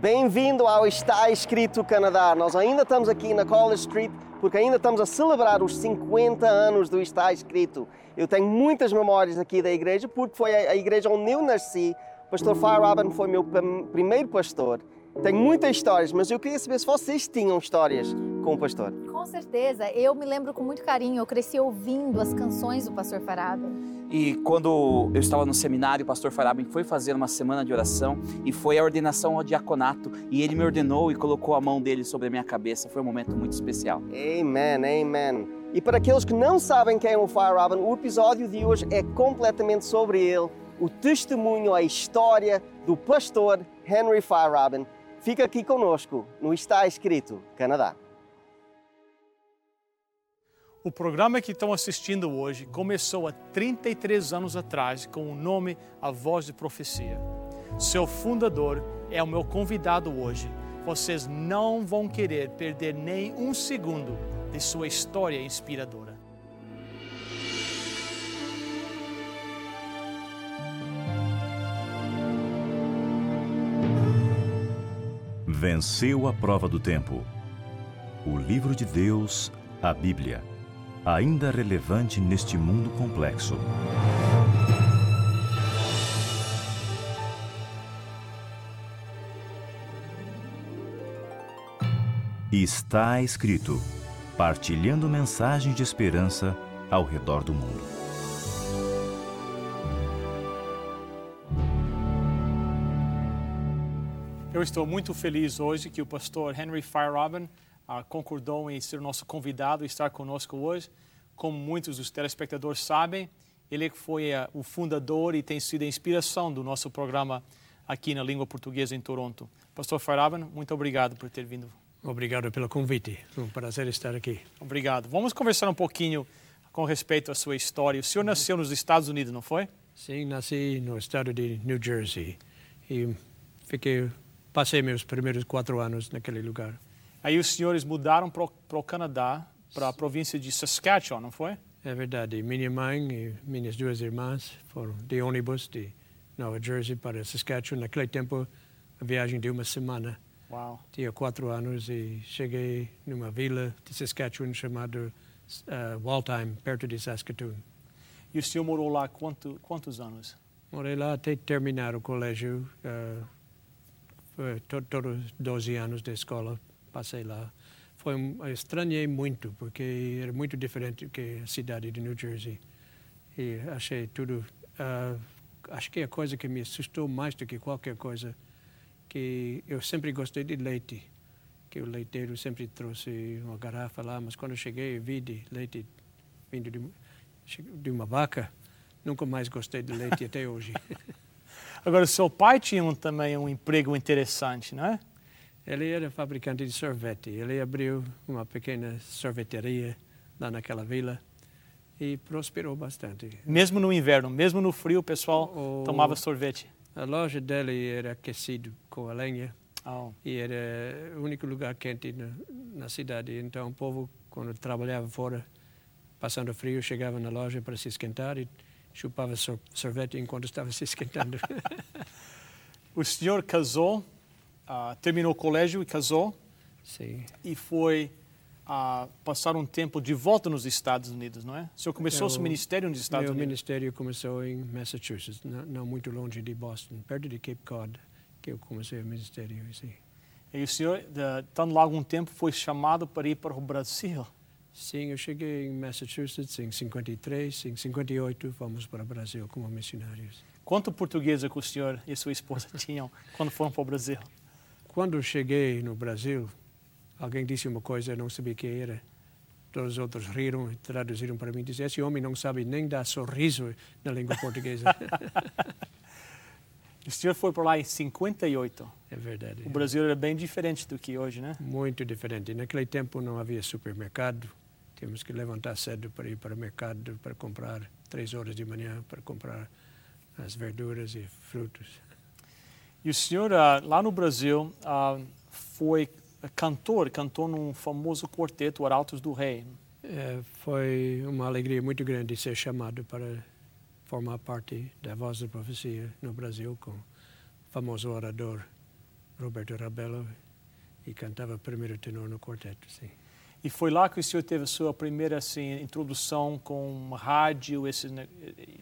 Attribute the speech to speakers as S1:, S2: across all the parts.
S1: Bem-vindo ao Está Escrito Canadá. Nós ainda estamos aqui na College Street porque ainda estamos a celebrar os 50 anos do Está Escrito. Eu tenho muitas memórias aqui da igreja porque foi a igreja onde eu nasci. Pastor Robin foi meu primeiro pastor. Tenho muitas histórias, mas eu queria saber se vocês tinham histórias com o pastor.
S2: Com certeza. Eu me lembro com muito carinho. Eu cresci ouvindo as canções do pastor Faraben.
S3: E quando eu estava no seminário, o pastor Faraben foi fazer uma semana de oração e foi a ordenação ao diaconato. E ele me ordenou e colocou a mão dele sobre a minha cabeça. Foi um momento muito especial.
S1: Amen, amen. E para aqueles que não sabem quem é o Faraben, o episódio de hoje é completamente sobre ele. O testemunho, a história do pastor Henry Faraben. Fica aqui conosco no Está Escrito Canadá.
S4: O programa que estão assistindo hoje começou há 33 anos atrás com o nome A Voz de Profecia. Seu fundador é o meu convidado hoje. Vocês não vão querer perder nem um segundo de sua história inspiradora.
S5: Venceu a prova do tempo. O livro de Deus, a Bíblia ainda relevante neste mundo complexo. Está escrito, partilhando mensagens de esperança ao redor do mundo.
S4: Eu estou muito feliz hoje que o pastor Henry Feyerabend ah, concordou em ser nosso convidado e estar conosco hoje. Como muitos dos telespectadores sabem, ele foi ah, o fundador e tem sido a inspiração do nosso programa aqui na língua portuguesa em Toronto. Pastor Faraban, muito obrigado por ter vindo.
S6: Obrigado pelo convite. É um prazer estar aqui.
S4: Obrigado. Vamos conversar um pouquinho com respeito à sua história. O senhor nasceu nos Estados Unidos, não foi?
S6: Sim, nasci no estado de New Jersey e fiquei passei meus primeiros quatro anos naquele lugar.
S4: Aí os senhores mudaram para o Canadá, para a província de Saskatchewan, não foi?
S6: É verdade. Minha mãe e minhas duas irmãs foram de ônibus de Nova Jersey para Saskatchewan. Naquele tempo, a viagem de uma semana.
S4: Uau.
S6: Tinha quatro anos e cheguei numa vila de Saskatchewan chamada uh, Waltheim, perto de Saskatoon.
S4: E o senhor morou lá quanto, quantos anos?
S6: Morei lá até terminar o colégio. Uh, foi todos 12 anos de escola passei lá. Foi estranhei muito porque era muito diferente do que a cidade de New Jersey e achei tudo. Uh, acho que a coisa que me assustou mais do que qualquer coisa que eu sempre gostei de leite, que o leiteiro sempre trouxe uma garrafa lá, mas quando eu cheguei e vi de leite vindo de, de uma vaca, nunca mais gostei de leite até hoje.
S4: Agora, seu pai tinha um, também um emprego interessante, não é?
S6: Ele era fabricante de sorvete. Ele abriu uma pequena sorveteria lá naquela vila e prosperou bastante.
S4: Mesmo no inverno, mesmo no frio, o pessoal o, tomava sorvete.
S6: A loja dele era aquecido com a lenha
S4: oh.
S6: e era o único lugar quente na, na cidade. Então o povo, quando trabalhava fora, passando frio, chegava na loja para se esquentar e chupava sorvete enquanto estava se esquentando.
S4: o senhor casou uh, terminou o colégio e casou.
S6: Sim.
S4: E foi uh, passar um tempo de volta nos Estados Unidos, não é? O senhor começou o seu ministério nos Estados
S6: meu
S4: Unidos?
S6: Meu ministério começou em Massachusetts, não, não, muito longe de Boston, perto de Cape Cod, que eu comecei o ministério. Sim.
S4: E o senhor, estando lá algum tempo, foi chamado para ir para o Brasil?
S6: Sim, eu cheguei em Massachusetts em 53, em 58 fomos para o Brasil como missionários.
S4: Quanto português que o senhor e sua esposa tinham quando foram para o Brasil?
S6: Quando cheguei no Brasil, alguém disse uma coisa, eu não sabia o que era. Todos os outros riram e traduziram para mim. Disseram, esse homem não sabe nem dar sorriso na língua portuguesa.
S4: o senhor foi por lá em 58.
S6: É verdade.
S4: O Brasil era bem diferente do que hoje, né?
S6: Muito diferente. Naquele tempo não havia supermercado. Tínhamos que levantar cedo para ir para o mercado para comprar, três horas de manhã, para comprar as verduras e frutos.
S4: E o senhor, uh, lá no Brasil, uh, foi cantor, cantou num famoso quarteto, Arautos do Rei.
S6: É, foi uma alegria muito grande ser chamado para formar parte da Voz da Profecia no Brasil com o famoso orador Roberto Rabello e cantava primeiro tenor no quarteto, sim.
S4: E foi lá que o senhor teve a sua primeira assim, introdução com rádio, esse,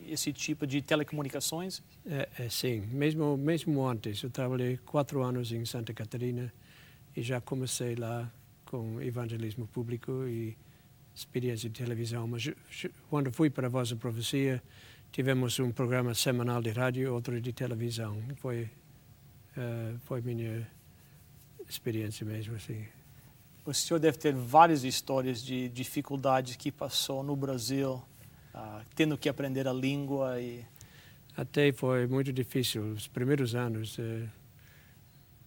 S4: esse tipo de telecomunicações?
S6: É, é, sim, mesmo, mesmo antes. Eu trabalhei quatro anos em Santa Catarina e já comecei lá com evangelismo público e experiência de televisão. Mas quando fui para a Voz da Profecia, tivemos um programa semanal de rádio, outro de televisão. Foi, uh, foi minha experiência mesmo, assim.
S4: O senhor deve ter várias histórias de dificuldades que passou no Brasil, uh, tendo que aprender a língua e...
S6: Até foi muito difícil. Os primeiros anos, uh,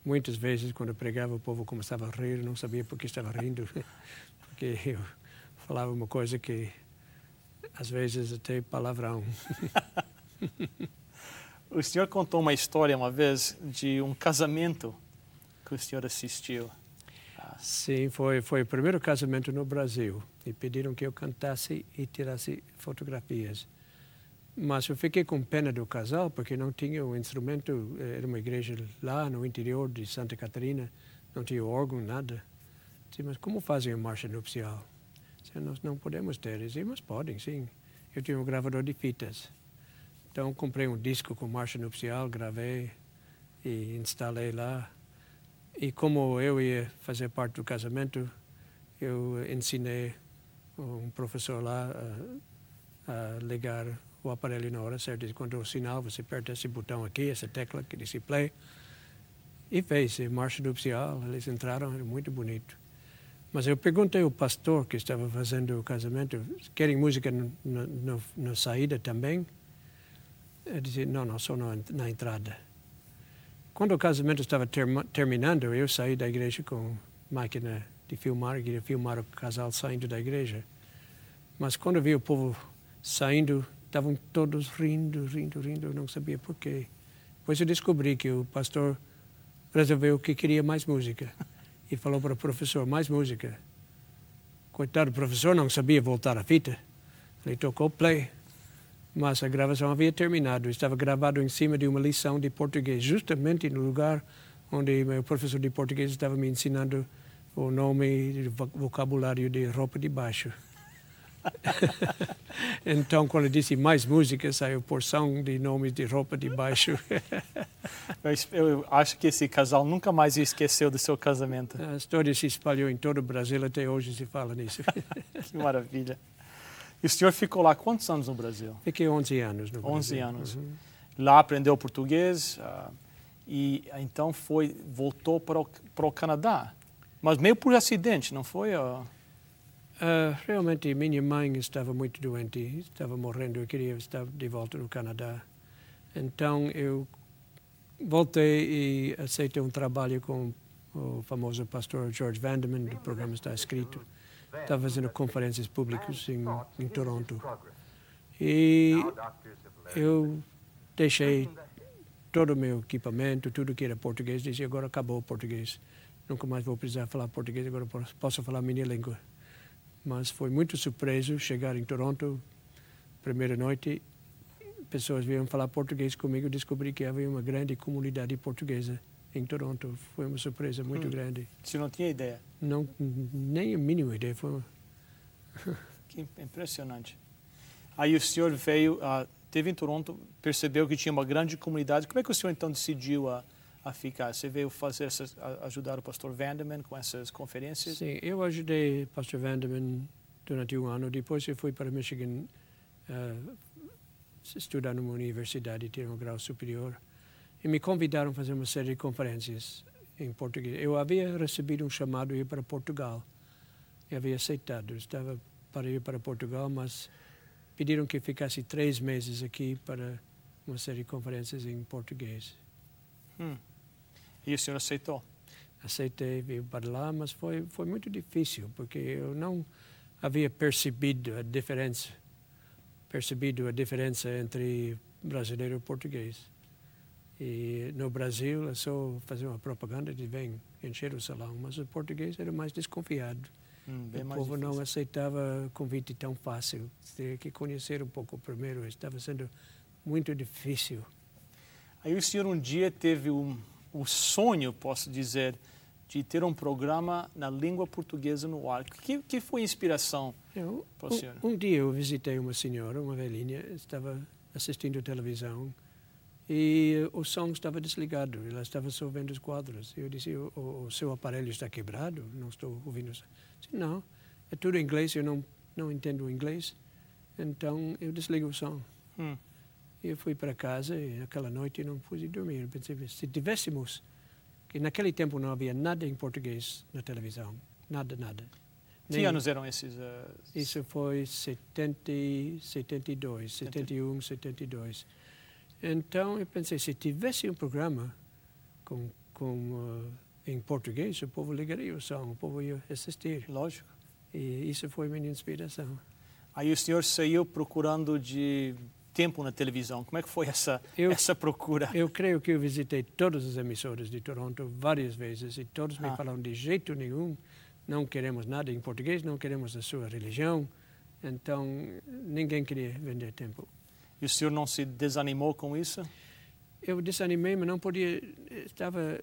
S6: muitas vezes, quando eu pregava, o povo começava a rir, não sabia por que estava rindo, porque eu falava uma coisa que, às vezes, até palavrão.
S4: o senhor contou uma história uma vez de um casamento que o senhor assistiu.
S6: Sim, foi, foi o primeiro casamento no Brasil. E pediram que eu cantasse e tirasse fotografias. Mas eu fiquei com pena do casal, porque não tinha o instrumento. Era uma igreja lá no interior de Santa Catarina, não tinha órgão, nada. Disse, mas como fazem a marcha nupcial? Disse, nós não podemos ter. Disse, mas podem, sim. Eu tinha um gravador de fitas. Então comprei um disco com marcha nupcial, gravei e instalei lá. E como eu ia fazer parte do casamento, eu ensinei um professor lá a, a ligar o aparelho na hora certa. Quando o sinal, você aperta esse botão aqui, essa tecla que diz play. E fez marcha nupcial. Eles entraram, era muito bonito. Mas eu perguntei ao pastor que estava fazendo o casamento, querem música na saída também? Ele disse, não, não, só na, na entrada. Quando o casamento estava ter, terminando, eu saí da igreja com máquina de filmar, queria filmar o casal saindo da igreja. Mas quando vi o povo saindo, estavam todos rindo, rindo, rindo, eu não sabia por quê. Depois eu descobri que o pastor resolveu que queria mais música e falou para o professor, mais música. Coitado do professor, não sabia voltar a fita. Ele tocou play mas a gravação havia terminado. Estava gravado em cima de uma lição de português, justamente no lugar onde meu professor de português estava me ensinando o nome e vocabulário de roupa de baixo. então, quando eu disse mais música, saiu porção de nomes de roupa de baixo.
S4: eu acho que esse casal nunca mais esqueceu do seu casamento.
S6: A história se espalhou em todo o Brasil, até hoje se fala nisso.
S4: que maravilha. E o senhor ficou lá quantos anos no Brasil?
S6: Fiquei 11 anos no
S4: 11 Brasil. anos. Uhum. Lá aprendeu português uh, e então foi voltou para o, para o Canadá. Mas meio por acidente, não foi? Uh...
S6: Uh, realmente, minha mãe estava muito doente, estava morrendo, eu queria estar de volta no Canadá. Então eu voltei e aceitei um trabalho com o famoso pastor George Vandeman, do programa Está Escrito estava fazendo conferências públicas em, em Toronto. E eu deixei todo o meu equipamento, tudo que era português, disse agora acabou o português. Nunca mais vou precisar falar português, agora posso falar minha língua. Mas foi muito surpreso chegar em Toronto, primeira noite, pessoas vieram falar português comigo, descobri que havia uma grande comunidade portuguesa em Toronto. Foi uma surpresa muito hum. grande.
S4: Você não tinha ideia?
S6: Não, nem a mínima ideia. Foi
S4: Que impressionante. Aí o senhor veio, uh, teve em Toronto, percebeu que tinha uma grande comunidade. Como é que o senhor então decidiu a, a ficar? Você veio fazer essas, ajudar o pastor Vanderman com essas conferências?
S6: Sim, eu ajudei o pastor Vanderman durante um ano. Depois eu fui para Michigan uh, estudar numa universidade, ter um grau superior e me convidaram a fazer uma série de conferências em português. Eu havia recebido um chamado ir para Portugal e havia aceitado. Estava para ir para Portugal, mas pediram que ficasse três meses aqui para uma série de conferências em português.
S4: Hum. E o senhor aceitou?
S6: Aceitei, vir para lá, mas foi foi muito difícil porque eu não havia percebido a diferença, percebido a diferença entre brasileiro e português. E no Brasil é só fazer uma propaganda de vem encher o salão, mas o português era mais desconfiado. Hum, o povo difícil. não aceitava convite tão fácil. Tinha que conhecer um pouco primeiro. Estava sendo muito difícil.
S4: Aí o senhor um dia teve um, o sonho, posso dizer, de ter um programa na língua portuguesa no ar. Que, que foi a inspiração
S6: Eu,
S4: para o senhor?
S6: um, um dia eu visitei uma senhora, uma velhinha, estava assistindo televisão e o som estava desligado, ela estava só vendo os quadros. Eu disse, o, o, seu aparelho está quebrado? Não estou ouvindo. Disse, não, é tudo em inglês, eu não, não entendo inglês, então eu desligo o som.
S4: Hum.
S6: Eu fui para casa e naquela noite não pude dormir. Eu pensei, se tivéssemos, que naquele tempo não havia nada em português na televisão, nada, nada.
S4: Que
S6: Nem-
S4: anos eram esses? eh,
S6: Isso foi 70, e 72, 71, 72. Então eu pensei, se tivesse um programa com, com, eh, em português, o povo ligaria o som, o povo ia assistir.
S4: Lógico.
S6: E isso foi minha inspiração.
S4: Aí o senhor saiu procurando de tempo na televisão. Como é que foi essa,
S6: Eu-
S4: essa procura?
S6: Eu creio que eu visitei todas as emissoras de Toronto várias vezes e todos me
S4: Ah.
S6: falaram de jeito nenhum, não queremos nada em português, não queremos a sua religião. Então ninguém queria vender tempo.
S4: E o senhor não se desanimou com isso?
S6: Eu desanimei, mas não podia, estava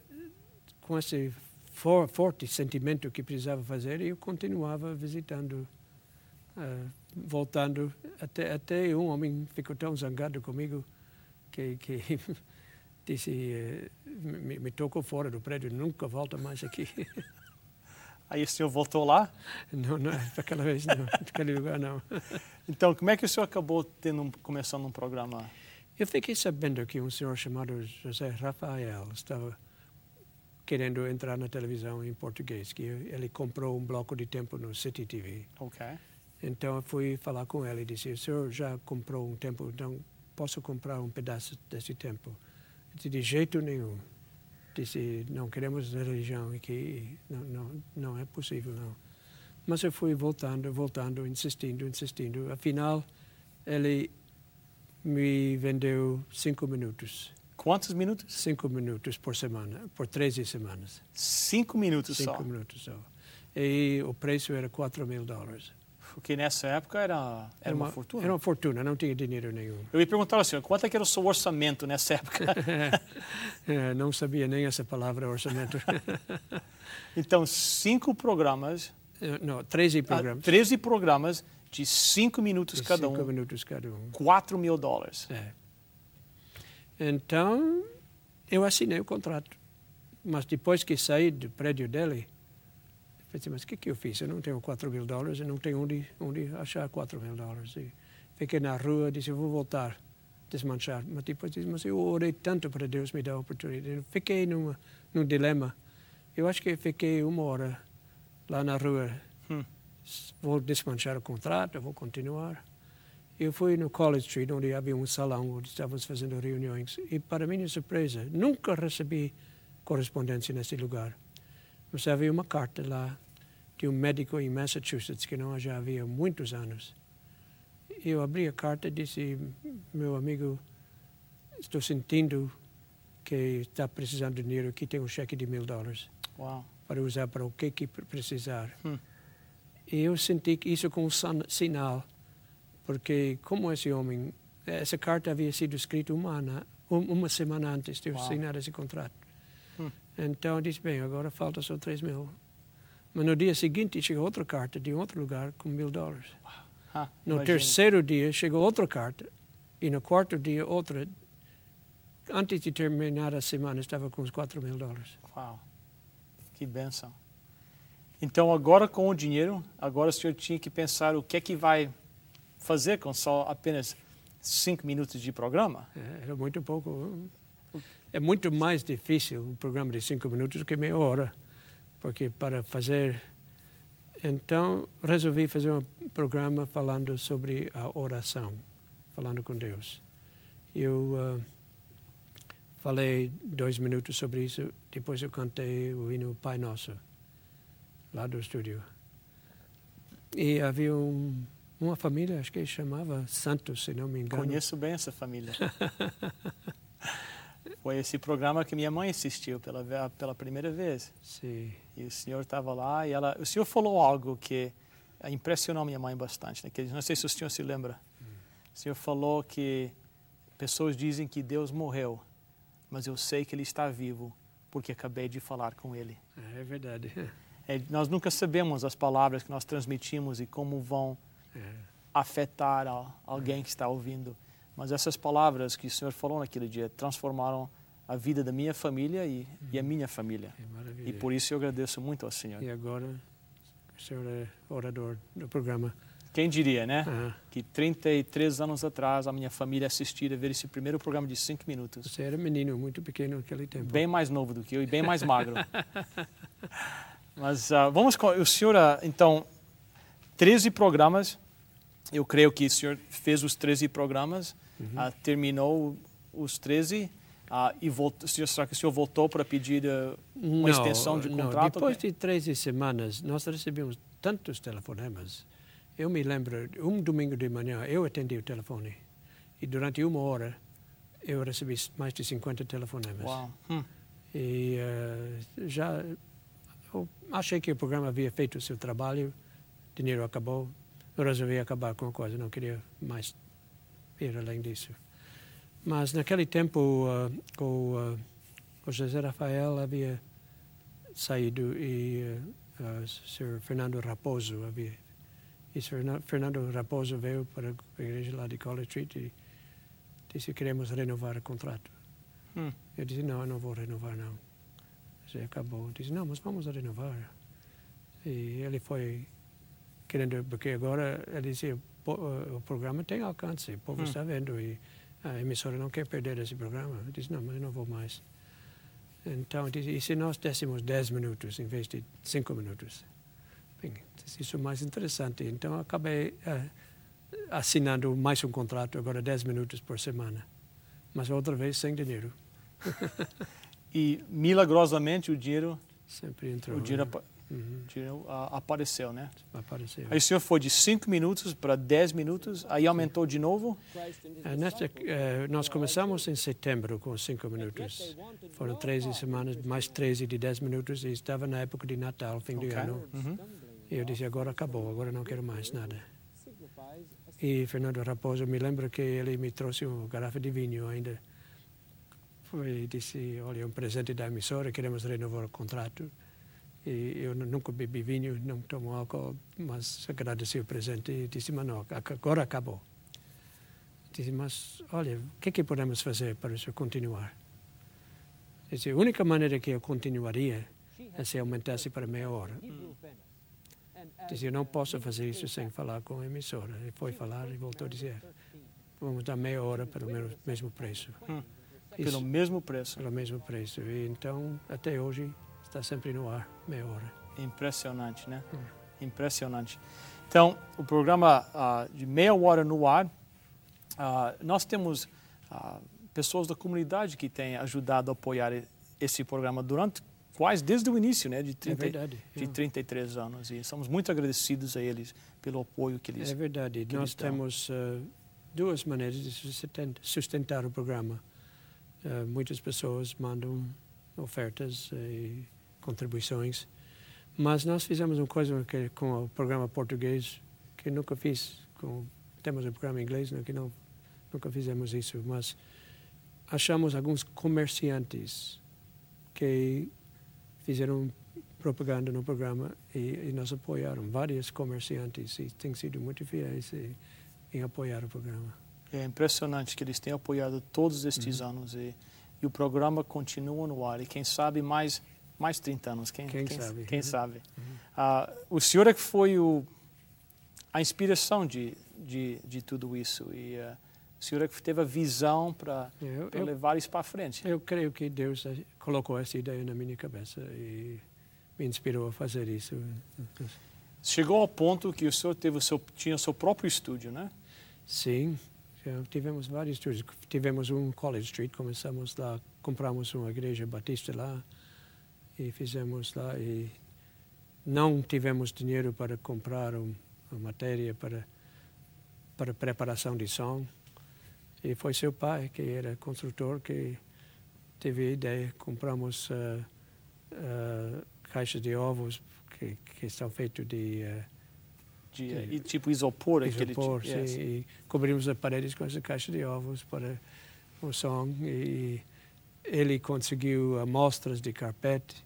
S6: com esse for, forte sentimento que precisava fazer e eu continuava visitando, ah, voltando, até, até um homem ficou tão zangado comigo que, que disse, eh, me, me tocou fora do prédio, nunca volta mais aqui.
S4: Aí o senhor voltou lá?
S6: não, não, daquela vez não, daquele lugar não.
S4: Então, como é que o senhor acabou tendo começando um programa?
S6: Eu fiquei sabendo que um senhor chamado José Rafael estava querendo entrar na televisão em português, que ele comprou um bloco de tempo no City TV.
S4: Ok.
S6: Então eu fui falar com ele e disse, o senhor já comprou um tempo, então posso comprar um pedaço desse tempo? Ele disse, de jeito nenhum. Disse, não queremos religião aqui, não, não, não é possível, não. Mas eu fui voltando, voltando, insistindo, insistindo. Afinal, ele me vendeu cinco minutos.
S4: Quantos minutos?
S6: Cinco minutos por semana, por 13 semanas.
S4: Cinco minutos
S6: Cinco
S4: só.
S6: minutos só. E o preço era 4 mil dólares.
S4: Porque nessa época era, era uma, fortuna.
S6: Era uma fortuna, não tinha dinheiro nenhum.
S4: Eu ia perguntar ao senhor, quanto é que era o seu orçamento nessa época?
S6: É, não sabia nem essa palavra orçamento.
S4: então, cinco programas,
S6: Eh, não, 13
S4: ah,
S6: programas.
S4: 13 programas de cinco minutos
S6: de
S4: cada
S6: cinco
S4: um,
S6: minutos cada um.
S4: 4 mil dólares.
S6: É. Então, eu assinei o contrato. Mas depois que saí do prédio dele, eu pensei, mas o que, que eu fiz? Eu não tenho 4 mil dólares, eu não tenho onde, onde achar 4 mil dólares. E fiquei na rua, disse, vou voltar, desmanchar. Mas depois disse, mas eu orei tanto para Deus me dar a oportunidade. Eu fiquei numa, num dilema. Eu acho que eu fiquei uma hora lá na rua.
S4: Hum.
S6: Vou desmanchar o contrato, vou continuar. Eu fui no College Street, onde havia um salão onde estávamos fazendo reuniões. E, para minha surpresa, nunca recebi correspondência nesse lugar. Mas havia uma carta lá de um médico em Massachusetts que não já havia muitos anos. Eu abri a carta e disse, meu amigo, estou sentindo que está precisando de dinheiro. Aqui tem um cheque de mil dólares para usar para o que, que precisar.
S4: Hum.
S6: E eu senti isso como um sinal, porque como esse homem, essa carta havia sido escrita uma, um- uma semana antes de eu
S4: Uau.
S6: assinar esse contrato.
S4: Hum.
S6: Então eu disse, bem, agora falta só 3 mil. Mas no dia seguinte chegou outra carta de outro lugar com mil dólares.
S4: Ah,
S6: No
S4: imagino.
S6: terceiro dia chegou outra carta e no quarto dia outra. Antes de terminar a semana estava com os 4 mil dólares.
S4: Uau. Que benção. Então, agora com o dinheiro, agora o senhor tinha que pensar o que é que vai fazer com só apenas cinco minutos de programa?
S6: É, Era muito pouco. É muito mais difícil um programa de cinco minutos do que meia hora, porque para fazer. Então, resolvi fazer um programa falando sobre a oração, falando com Deus. Eu ah, falei dois minutos sobre isso, depois eu cantei o hino Pai Nosso, lá do estúdio. E havia um, uma família, acho que chamava Santos, se não me engano.
S4: Conheço bem essa família. Foi esse programa que minha mãe assistiu pela, pela primeira vez.
S6: Sim.
S4: E o senhor estava lá e ela, o senhor falou algo que impressionou minha mãe bastante. Naquele, não sei se o senhor se lembra. O senhor falou que pessoas dizem que Deus morreu, mas eu sei que Ele está vivo porque acabei de falar com ele.
S6: É verdade.
S4: É, nós nunca sabemos as palavras que nós transmitimos e como vão
S6: É.
S4: afetar alguém que está ouvindo. Mas essas palavras que o Senhor falou naquele dia transformaram a vida da minha família e, e a minha família.
S6: É.
S4: E por isso eu agradeço muito ao Senhor.
S6: E agora o senhor é orador do programa.
S4: Quem diria, né? Que 33 anos atrás a minha família assistira ver esse primeiro programa de 5 minutos.
S6: você era menino muito pequeno naquele tempo.
S4: Bem mais novo do que eu e bem mais magro. Mas ah, vamos com o senhor, ah, então, 13 programas. Eu creio que o senhor fez os 13 programas, ah, terminou os 13 ah, e voltou, será que o senhor voltou para pedir ah, uma extensão de
S6: não,
S4: contrato?
S6: Depois de 13 semanas, nós recebemos tantos telefonemas. Eu me lembro, um domingo de manhã, eu atendi o telefone. E durante uma hora, eu recebi mais de 50 telefonemas.
S4: Uau. Hum.
S6: E eh, já achei que o programa havia feito o seu trabalho, dinheiro acabou, eu resolvi acabar com a coisa, não queria mais ir além disso. Mas naquele tempo, eh, o, eh, o José Rafael havia saído e eh, eh, o Sr. Fernando Raposo havia. E Ferna- Fernando Raposo veio para a igreja lá de College Street e disse queremos renovar o contrato.
S4: Hum.
S6: Eu disse, não, eu não vou renovar, não. Você acabou. Eu disse, não, mas vamos renovar. E ele foi querendo, porque agora ele disse, "Po- o programa tem alcance, o povo
S4: Hum.
S6: está vendo e a emissora não quer perder esse programa. Disse, não, mas eu não vou mais. Então, disse, e se nós dessemos 10 minutos em vez de 5 minutos? Bem, isso é mais interessante. Então, acabei eh, assinando mais um contrato, agora 10 minutos por semana. Mas outra vez sem dinheiro.
S4: E milagrosamente o dinheiro,
S6: Sempre entrou.
S4: o dinheiro,
S6: né? Uhum,
S4: apareceu, né?
S6: apareceu.
S4: Aí o senhor foi de 5 minutos para 10 minutos, aí aumentou de novo.
S6: Eh, nesta, eh, nós começamos em setembro com 5 minutos. Foram 13 semanas, mais 13 de 10 minutos e estava na época de Natal, fim de
S4: Ok.
S6: ano.
S4: Uhum.
S6: E eu disse, agora acabou, agora não quero mais nada. E Fernando Raposo, me lembro que ele me trouxe uma garrafa de vinho ainda. E disse, olha, é um presente da emissora, queremos renovar o contrato. E eu nu- nunca bebi vinho, não tomo álcool, mas agradeci o presente e disse, mas não, agora acabou. Disse, mas olha, o que, que podemos fazer para isso continuar? Disse, a única maneira que eu continuaria é se aumentasse para meia hora. Disse, eu não posso fazer isso sem falar com a emissora. Ele foi falar e voltou a dizer, vamos dar meia hora pelo mesmo, mesmo preço.
S4: Hum.
S6: Isso,
S4: Pelo mesmo preço.
S6: pelo mesmo preço. E então, até hoje, está sempre no ar, meia hora.
S4: Impressionante, né?
S6: Hum.
S4: Impressionante. Então, o programa ah, de meia hora no ar, ah, nós temos ah, pessoas da comunidade que têm ajudado a apoiar esse programa durante quase desde o início, né? De,
S6: É
S4: 30,
S6: verdade.
S4: de 33 anos. E somos muito agradecidos a eles pelo apoio que eles...
S6: É verdade. Nós temos eh, duas maneiras de susten- sustentar o programa. Eh, muitas pessoas mandam ofertas e contribuições, mas nós fizemos uma coisa que, com o programa português que nunca fiz. Com, temos um programa inglês né, que não, nunca fizemos isso, mas achamos alguns comerciantes que fizeram propaganda no programa e, e nos apoiaram. Vários comerciantes e têm sido muito fiéis em, em apoiar o programa.
S4: É impressionante que eles têm apoiado todos estes
S6: Uhum.
S4: anos e, e o programa continua no ar. E quem sabe mais, mais 30 anos. Quem,
S6: Quem sabe.
S4: Quem
S6: Uhum.
S4: sabe. Ah, o senhor é que foi o, a inspiração de, de, de tudo isso. E ah, o senhor é que teve a visão para levar isso para frente.
S6: eu creio que Deus eh, colocou essa ideia na minha cabeça e me inspirou a fazer isso.
S4: Chegou ao ponto que o senhor teve o seu, tinha o seu próprio estúdio, né?
S6: Sim, tivemos vários tours. Tivemos um College Street, começamos lá, compramos uma igreja batista lá e fizemos lá e não tivemos dinheiro para comprar um, uma matéria para para preparação de som e foi seu pai que era construtor que teve a ideia compramos ah, ah, caixas de ovos que, que estão feitos de ah,
S4: De,
S6: Sim.
S4: e tipo isopor. aquele
S6: isopor,
S4: tipo,
S6: sim,
S4: yes.
S6: e cobrimos as paredes com essa caixa de ovos para o som e ele conseguiu amostras de carpete,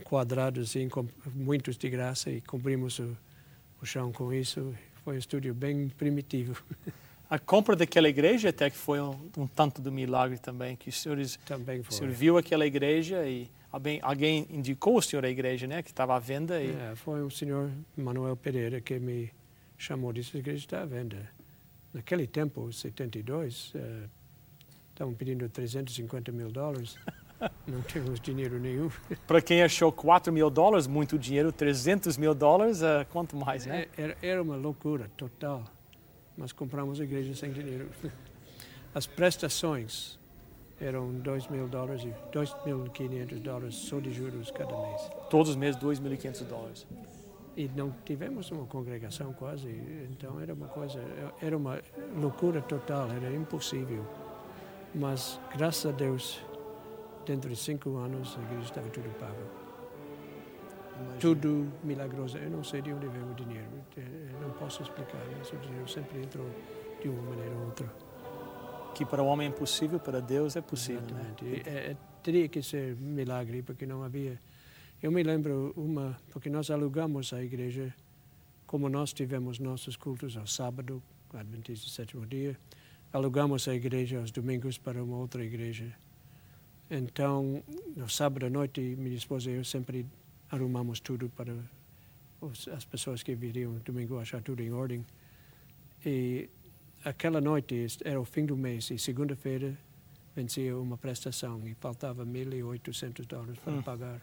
S6: quadrados, com, muitos de graça, e cobrimos o, o chão com isso. Foi um estúdio bem primitivo.
S4: A compra daquela igreja até que foi um, um tanto do milagre também, que os senhores,
S6: Também
S4: o
S6: foi.
S4: senhor viu aquela igreja e alguém, alguém indicou o senhor a igreja, né, que estava à venda e
S6: É, foi o senhor Manuel Pereira que me chamou disse a igreja está à venda. Naquele tempo, 72, eh, estavam pedindo 350 mil dólares. Não tínhamos dinheiro nenhum.
S4: para quem achou 4 mil dólares, muito dinheiro, 300 mil dólares, eh, quanto mais, né?
S6: É, Era, era uma loucura total. Mas compramos a igreja sem dinheiro. As prestações eram 2 mil dólares e 2.500 dólares só de juros cada mês.
S4: Todos os meses, 2.500 dólares.
S6: E não tivemos uma congregação quase, então era uma coisa, era uma loucura total, era impossível. Mas, graças a Deus, dentro de cinco anos a igreja estava tudo pago.
S4: Imagina.
S6: Tudo milagroso. Eu não sei de onde veio o dinheiro, eh, não posso explicar, mas o dinheiro sempre entrou de uma maneira ou outra.
S4: Que para o homem é impossível, para Deus é possível, né?
S6: Exatamente. É, é, teria que ser milagre, porque não havia. Eu me lembro uma, porque nós alugamos a igreja, como nós tivemos nossos cultos ao sábado, Adventista do sétimo dia, alugamos a igreja aos domingos para uma outra igreja. Então, no sábado à noite, minha esposa e eu sempre arrumamos tudo para os, as pessoas que viriam domingo achar tudo em ordem. E aquela noite era o fim do mês e segunda-feira vencia uma prestação e faltava 1.800 dólares para
S4: Hum.
S6: pagar.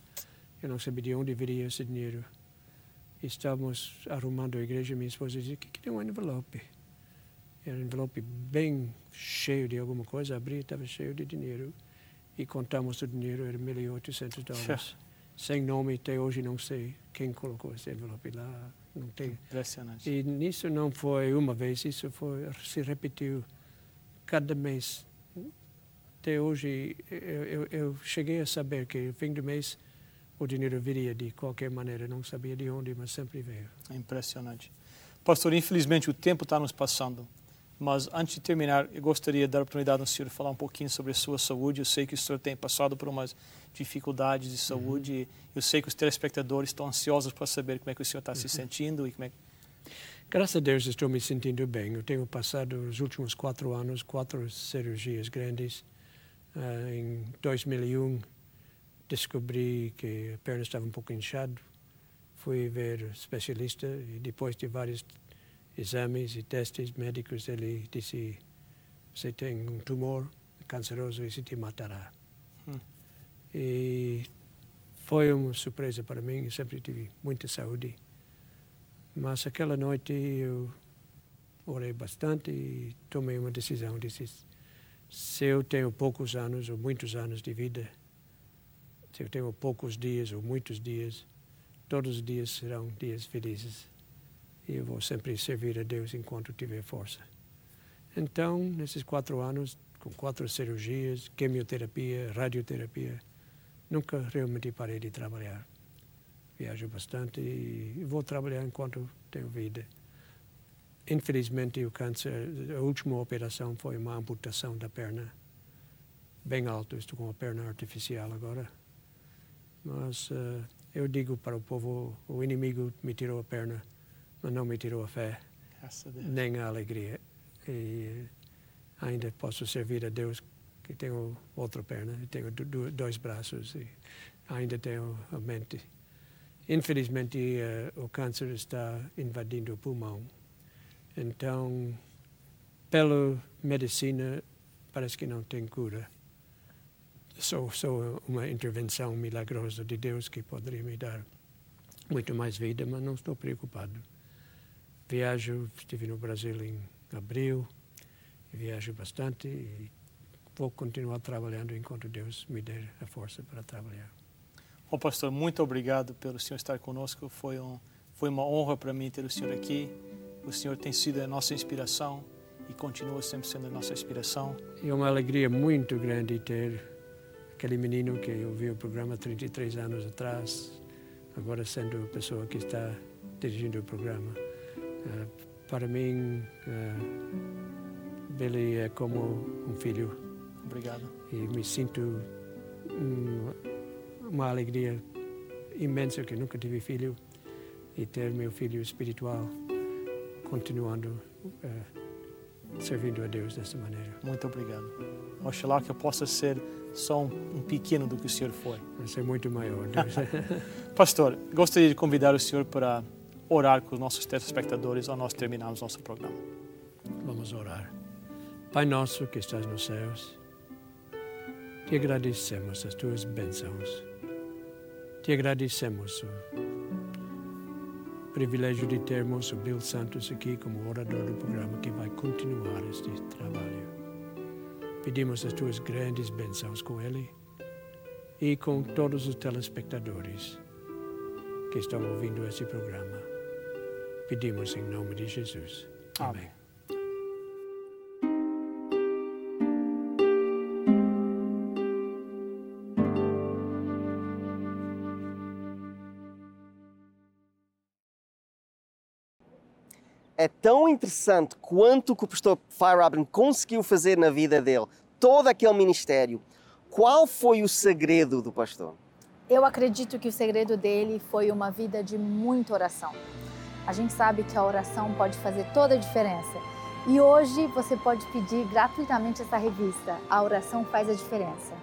S6: Eu não sabia de onde viria esse dinheiro. Estávamos arrumando a igreja e minha esposa dizia que tem um envelope. Era um envelope bem cheio de alguma coisa, abri estava cheio de dinheiro. E contamos o dinheiro, era 1.800 dólares. Sem nome, até hoje não sei quem colocou esse envelope lá. Não tem
S4: Impressionante.
S6: e nisso não foi uma vez, isso foi, se repetiu cada mês. Até hoje, eu, eu, eu cheguei a saber que no fim do mês o dinheiro viria de qualquer maneira, não sabia de onde, mas sempre veio.
S4: É impressionante. Pastor, infelizmente o tempo está nos passando, mas antes de terminar, eu gostaria de dar a oportunidade ao senhor falar um pouquinho sobre a sua saúde. Eu sei que o senhor tem passado por umas dificuldades de saúde. e Eu sei que os telespectadores estão ansiosos para saber como é que o senhor está se sentindo e como é que...
S6: Graças a Deus estou me sentindo bem. Eu tenho passado os últimos quatro anos, quatro cirurgias grandes. Ah, em 2001 descobri que a perna estava um pouco inchada. Fui ver o especialista e depois de vários exames e testes médicos ele disse você tem um tumor canceroso e isso te matará.
S4: Hum.
S6: E foi uma surpresa para mim. Eu sempre tive muita saúde. Mas aquela noite eu orei bastante e tomei uma decisão. Disse, se eu tenho poucos anos ou muitos anos de vida, se eu tenho poucos dias ou muitos dias, todos os dias serão dias felizes. Eu vou sempre servir a Deus enquanto tiver força. Então, nesses quatro anos, com quatro cirurgias, quimioterapia, radioterapia, nunca realmente parei de trabalhar viajo bastante e vou trabalhar enquanto tenho vida. Infelizmente, o câncer, a última operação foi uma amputação da perna, bem alto, estou com a perna artificial agora. Mas eh, eu digo para o povo, o inimigo me tirou a perna, mas não me tirou a fé,
S4: a
S6: nem a alegria. E eh, ainda posso servir a Deus, que tenho outra perna, tenho do- do- dois braços e ainda tenho a mente. Infelizmente, eh, o câncer está invadindo o pulmão. Então, pela medicina, parece que não tem cura. Só, só uma intervenção milagrosa de Deus que poderia me dar muito mais vida, mas não estou preocupado. Viajo, estive no Brasil em abril, viajo bastante e vou continuar trabalhando enquanto Deus me der a força para trabalhar.
S4: Bom, pastor, muito obrigado pelo senhor estar conosco. Foi, um, foi uma honra para mim ter o senhor aqui. O senhor tem sido a nossa inspiração e continua sempre sendo a nossa inspiração.
S6: É uma alegria muito grande ter aquele menino que eu vi o programa 33 anos atrás, agora sendo a pessoa que está dirigindo o programa. Eh, para mim, eh, Billy é como um filho.
S4: Obrigado.
S6: E me sinto uma alegria imensa que nunca tive filho e ter meu filho espiritual continuando uh, servindo a Deus dessa maneira.
S4: Muito obrigado. Oxalá que eu possa ser só um, um pequeno do que o senhor foi.
S6: Vai ser muito maior.
S4: Pastor, gostaria de convidar o senhor para orar com os nossos telespectadores ao nós terminarmos nosso programa.
S6: Vamos orar. Pai nosso que estás nos céus, te agradecemos as tuas bênçãos. Te agradecemos o privilégio de termos o Bill Santos aqui como orador do programa que vai continuar este trabalho. Pedimos as tuas grandes bênçãos com ele e com todos os telespectadores que estão ouvindo esse programa. Pedimos em nome de Jesus. Amém.
S1: é tão interessante quanto que o pastor Fire conseguiu fazer na vida dele, todo aquele ministério. Qual foi o segredo do pastor?
S2: Eu acredito que o segredo dele foi uma vida de muita oração. A gente sabe que a oração pode fazer toda a diferença. E hoje você pode pedir gratuitamente essa revista. A oração faz a diferença.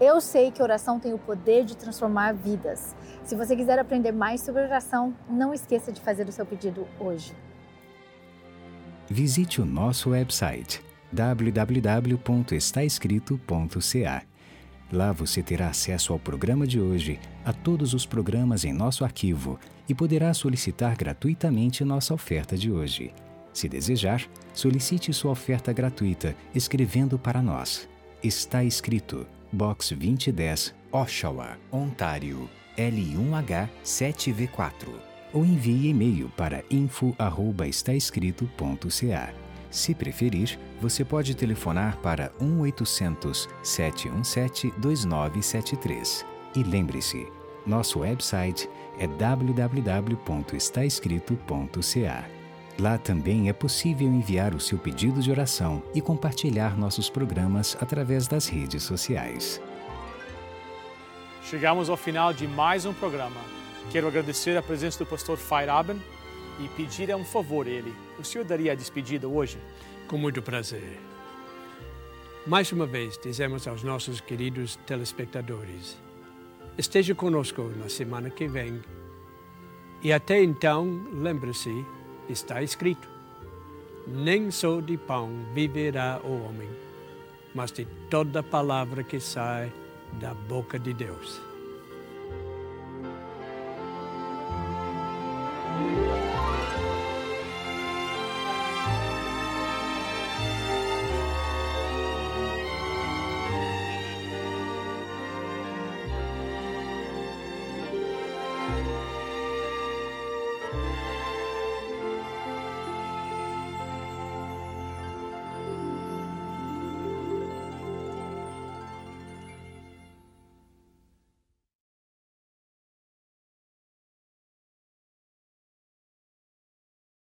S2: Eu sei que oração tem o poder de transformar vidas. Se você quiser aprender mais sobre oração, não esqueça de fazer o seu pedido hoje
S7: visite o nosso website www.estaescrito.ca. Lá você terá acesso ao programa de hoje, a todos os programas em nosso arquivo e poderá solicitar gratuitamente nossa oferta de hoje. Se desejar, solicite sua oferta gratuita escrevendo para nós. Está escrito Box 2010, Oshawa, Ontário, L1H 7V4 ou envie e-mail para info@estaescrito.ca. Se preferir, você pode telefonar para 1 800 717 2973. E lembre-se, nosso website é www.estaescrito.ca. Lá também é possível enviar o seu pedido de oração e compartilhar nossos programas através das redes sociais.
S4: Chegamos ao final de mais um programa. Quero agradecer a presença do pastor Feiraben e pedir um favor a ele. O senhor daria a despedida hoje?
S6: Com muito prazer. Mais uma vez, dizemos aos nossos queridos telespectadores: esteja conosco na semana que vem. E até então, lembre-se, está escrito: nem só de pão viverá o homem, mas de toda palavra que sai da boca de Deus.